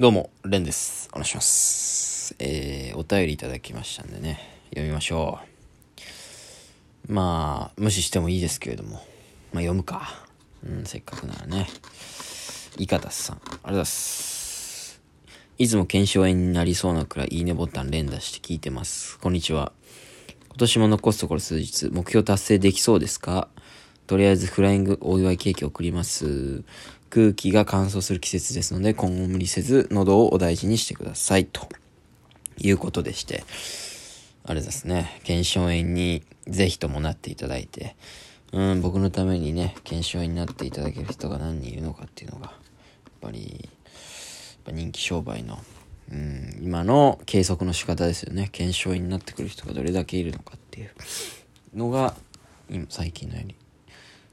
どうも、レンです。お願いします。えー、お便りいただきましたんでね、読みましょう。まあ、無視してもいいですけれども、まあ読むか。うん、せっかくならね。いかたさん、ありがとうございます。いつも検証炎になりそうなくらいいいねボタン連打して聞いてます。こんにちは。今年も残すところ数日、目標達成できそうですか？とりあえずフライングお祝いケーキ送ります。空気が乾燥する季節ですので、今後無理せず喉をお大事にしてください。ということでして、あれですね、検証炎にぜひともなっていただいて、うん、僕のためにね、検証炎になっていただける人が何人いるのかっていうのが、やっぱり、ぱ人気商売の、うん、今の計測の仕方ですよね。検証炎になってくる人がどれだけいるのかっていうのが、今、最近のやり、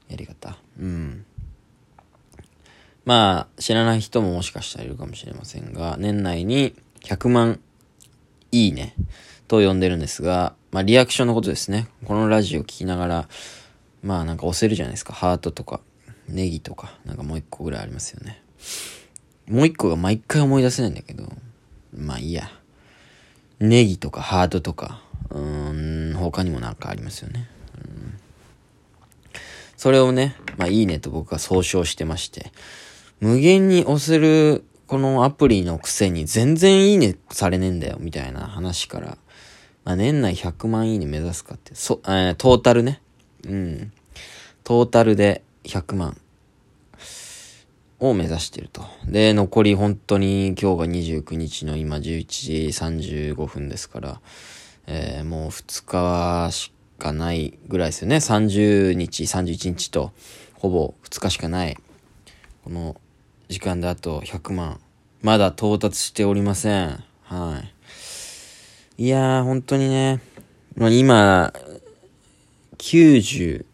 やり方。うん。まあ、知らない人ももしかしたらいるかもしれませんが、年内に100万いいねと呼んでるんですが、まあ、リアクションのことですね。このラジオ聞きながら、まあなんか押せるじゃないですか。ハートとか、ネギとか、なんかもう一個ぐらいありますよね。もう一個が毎回思い出せないんだけど、まあいいや。ネギとかハートとか、うーん、他にもなんかありますよね。それをね、まあいいねと僕が総称してまして、無限に押せるこのアプリのくせに全然いいねされねえんだよみたいな話から、まあ年内100万いいね目指すかって、そ、えートータルね。うん。トータルで100万を目指してると。で、残り本当に今日が29日の今11時35分ですから、えーもう2日しかないぐらいですよね。30日、31日と、ほぼ2日しかない。この時間であと100万。まだ到達しておりません。はい。いやー、本当にね、まあ、今、90、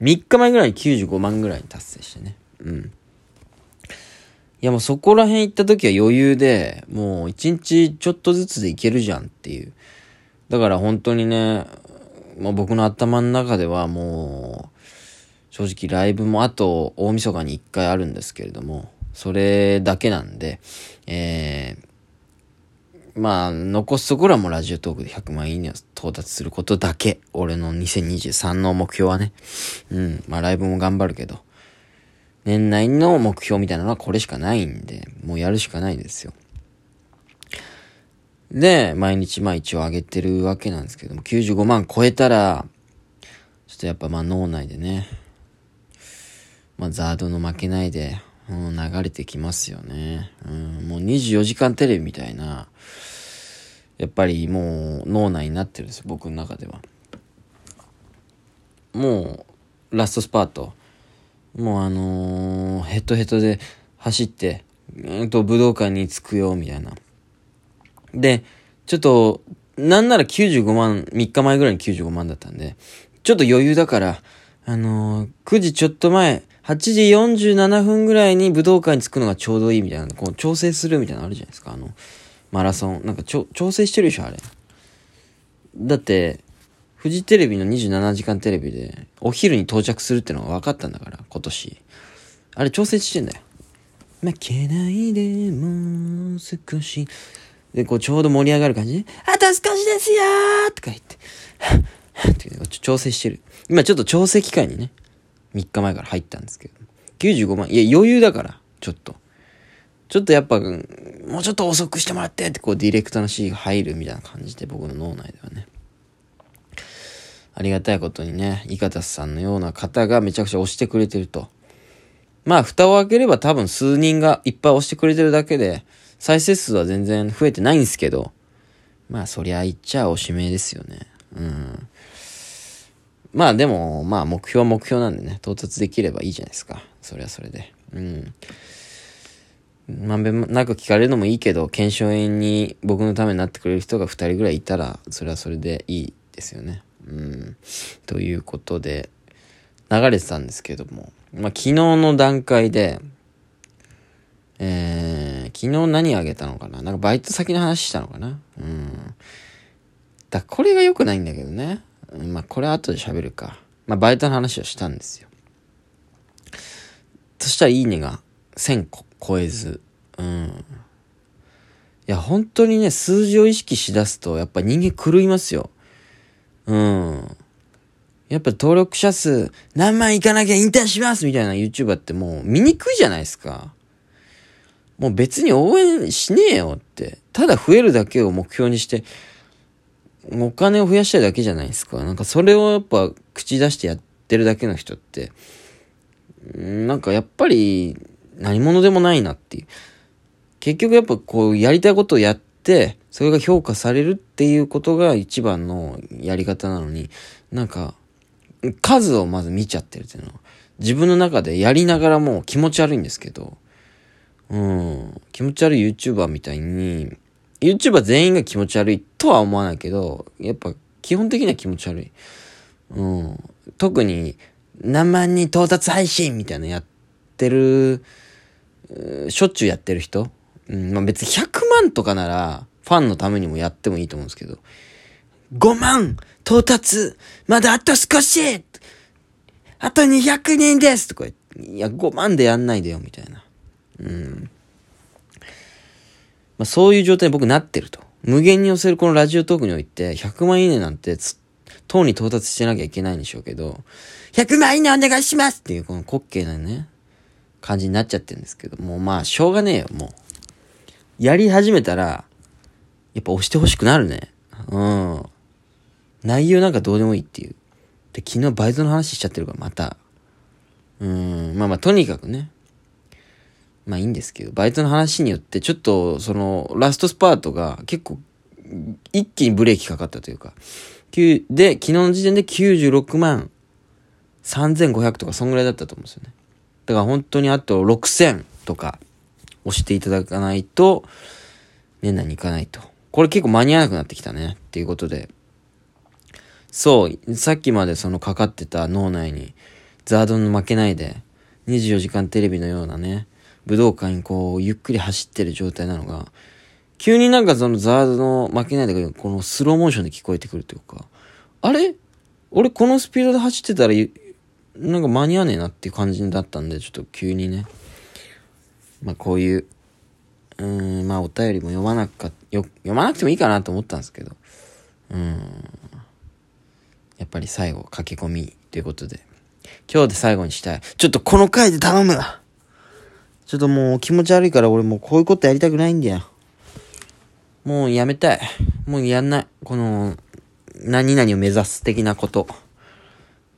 3日前ぐらいに95万ぐらい達成してね。うん。いやもうそこら辺行った時は余裕で、もう1日ちょっとずつでいけるじゃんっていう。だから本当にね、まあ、僕の頭の中ではもう、正直ライブもあと大晦日に1回あるんですけれども、それだけなんで、えー、まあ、残すところはもうラジオトークで100万いいねを到達することだけ。俺の2023の目標はね。うん。まあライブも頑張るけど。年内の目標みたいなのはこれしかないんで、もうやるしかないですよ。で、毎日まあ一応上げてるわけなんですけども、95万超えたら、ちょっとやっぱまあ脳内でね、まあザードの負けないで、うん、流れてきますよね。うん、もう24時間テレビみたいな、やっぱりもう脳内になってるんですよ、僕の中では。もう、ラストスパート。もうあのーヘトヘトで走って、うんと武道館に着くよ、みたいな。で、ちょっと、なんなら95万、3日前ぐらいに95万だったんで、ちょっと余裕だから、あのー9時ちょっと前、8時47分ぐらいに武道館に着くのがちょうどいいみたいな、こう調整するみたいなのあるじゃないですか、あの、マラソン。なんかちょ、調整してるでしょ、あれ。だって、フジテレビの27時間テレビで、お昼に到着するってのが分かったんだから、今年。あれ調整してんだよ。負けないでもう少し。で、こうちょうど盛り上がる感じで、あと少しですよーとか言って、ってちょ調整してる。今ちょっと調整期間にね、3日前から入ったんですけど、95万、いや余裕だから、ちょっと。ちょっとやっぱ、もうちょっと遅くしてもらってって、こうディレクターの指示が入るみたいな感じで、僕の脳内ではね。ありがたいことにね、イカタスさんのような方がめちゃくちゃ押してくれてると。まあ、蓋を開ければ多分数人がいっぱい押してくれてるだけで、再生数は全然増えてないんですけど、まあ、そりゃ言っちゃおしめですよね。うん。まあでも、まあ目標は目標なんでね、到達できればいいじゃないですか。それはそれで。うん。まんべんなく聞かれるのもいいけど、検証炎に僕のためになってくれる人が2人ぐらいいたら、それはそれでいいですよね。うん。ということで、流れてたんですけども、まあ昨日の段階で、えー、昨日何あげたのかな？なんかバイト先の話したのかな？うん。だこれが良くないんだけどね。まあこれは後で喋るか。まあバイトの話をしたんですよ。そしたらいいねが1000個超えず、うん。いや、本当にね、数字を意識しだすと、やっぱ人間狂いますよ。うん。やっぱ登録者数何万いかなきゃ引退しますみたいな YouTuber ってもう見にくいじゃないですか。もう別に応援しねえよって。ただ増えるだけを目標にして、お金を増やしたいだけじゃないですか。なんかそれをやっぱ口出してやってるだけの人って、なんかやっぱり何者でもないなっていう。結局やっぱこうやりたいことをやって、それが評価されるっていうことが一番のやり方なのに、なんか数をまず見ちゃってるっていうのは、自分の中でやりながらも気持ち悪いんですけど、うん、気持ち悪い YouTuber みたいに、YouTuber 全員が気持ち悪いとは思わないけど、やっぱ基本的には気持ち悪い。うん。特に何万人到達配信みたいなやってる、しょっちゅうやってる人。うん、まあ別に100万とかなら、ファンのためにもやってもいいと思うんですけど、5万到達まだあと少しあと200人ですとか言って、いや、5万でやんないでよ、みたいな。うん。まあ、そういう状態に僕なってると。無限に寄せるこのラジオトークにおいて、100万いいねなんて、等に到達してなきゃいけないんでしょうけど、100万いいねお願いしますっていう、この滑稽なね、感じになっちゃってるんですけど、もうまあ、しょうがねえよ、もう。やり始めたら、やっぱ押してほしくなるね。うん。内容なんかどうでもいいっていう。で、昨日バイトの話しちゃってるから、また。うん、まあまあ、とにかくね。まあいいんですけど、バイトの話によって、ちょっと、その、ラストスパートが結構、一気にブレーキかかったというか、で、昨日の時点で96万3500とか、そんぐらいだったと思うんですよね。だから本当にあと6000とか押していただかないと、年内に行かないと。これ結構間に合わなくなってきたね。っていうことで。そう、さっきまでそのかかってた脳内に、ザードに負けないで、24時間テレビのようなね、武道館にこう、ゆっくり走ってる状態なのが、急になんかそのザードの負けないで、このスローモーションで聞こえてくるというか、あれ？俺このスピードで走ってたら、なんか間に合わねえなっていう感じだったんで、ちょっと急にね、まあこういう、うん、まあお便りも読まなくかよ、読まなくてもいいかなと思ったんですけど、うん、やっぱり最後駆け込みということで、今日で最後にしたい。ちょっとこの回で頼むちょっともう気持ち悪いから俺もうこういうことやりたくないんだよ。もうやめたい。もうやんない。この、何々を目指す的なこと。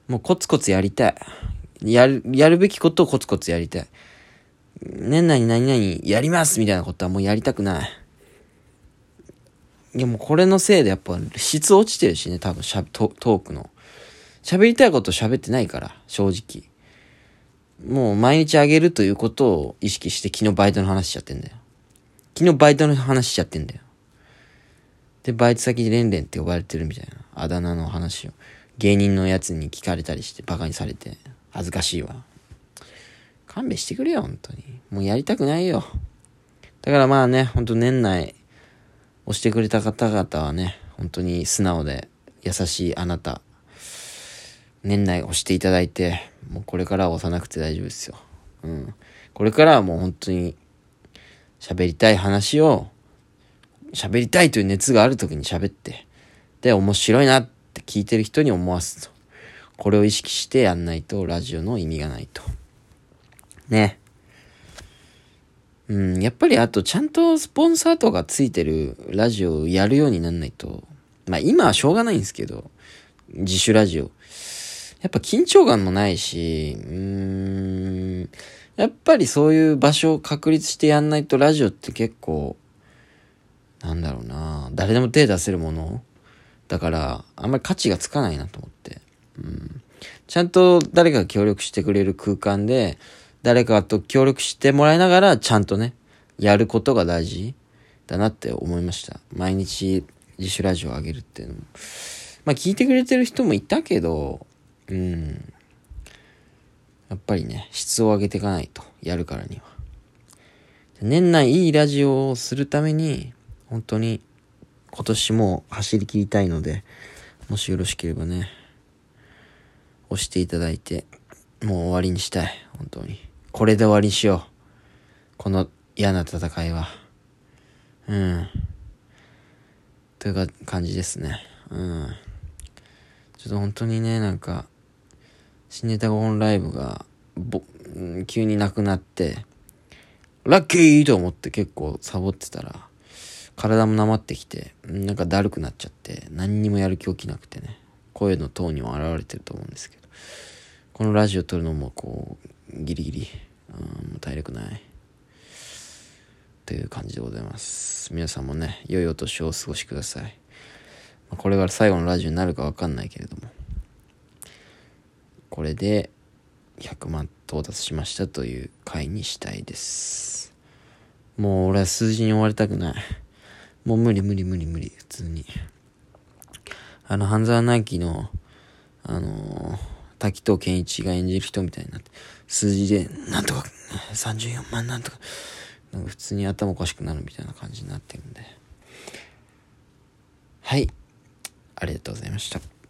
もうコツコツやりたい。やる、やるべきことをコツコツやりたい。年内に何々やりますみたいなことはもうやりたくない。いやもうこれのせいでやっぱ質落ちてるしね、多分しゃトトークの。喋りたいこと喋ってないから、正直。もう毎日あげるということを意識して昨日バイトの話しちゃってんだよ。昨日バイトの話しちゃってんだよ。で、バイト先でレンレンって呼ばれてるみたいなあだ名の話を芸人のやつに聞かれたりしてバカにされて恥ずかしいわ。勘弁してくれよ、本当に。もうやりたくないよ。だからまあね、ほんと年内押してくれた方々はね、本当に素直で優しいあなた、年内押していただいて、もうこれからは押さなくて大丈夫ですよ。うん。これからはもう本当に喋りたい話を喋りたいという熱がある時に喋って、で、面白いなって聞いてる人に思わすと。これを意識してやんないとラジオの意味がないと。ね。うん、やっぱりあとちゃんとスポンサーとかついてるラジオをやるようになんないと、まあ今はしょうがないんですけど、自主ラジオ。やっぱ緊張感もないし、うーん、やっぱりそういう場所を確立してやんないとラジオって結構、なんだろうな、誰でも手出せるものだから、あんまり価値がつかないなと思って。うん、ちゃんと誰かが協力してくれる空間で、誰かと協力してもらいながら、ちゃんとね、やることが大事だなって思いました。毎日自主ラジオを上げるっていうのも。まあ聞いてくれてる人もいたけど、うん。やっぱりね、質を上げていかないと、やるからには。年内いいラジオをするために、本当に今年も走り切りたいので、もしよろしければね、押していただいて、もう終わりにしたい、本当に。これで終わりにしよう。この嫌な戦いは。うん。というか感じですね。うん。ちょっと本当にね、なんか、新ネタ5本ライブが、ぼ、急になくなって、ラッキーと思って結構サボってたら、体もなまってきて、なんかだるくなっちゃって、何にもやる気起きなくてね、声のトーンにも現れてると思うんですけど、このラジオ撮るのもこう、ギリギリ、うん、体力ない。という感じでございます。皆さんもね、良いお年をお過ごしください。これが最後のラジオになるかわかんないけれども、これで100万到達しましたという回にしたいです。もう俺は数字に追われたくない。もう無理無理無理無理、普通に。あの、半沢直樹の、あのー、滝藤健一が演じる人みたいになって、数字で、なんとか、34万なんとか、なんか普通に頭おかしくなるみたいな感じになってるんで。はい。ありがとうございました。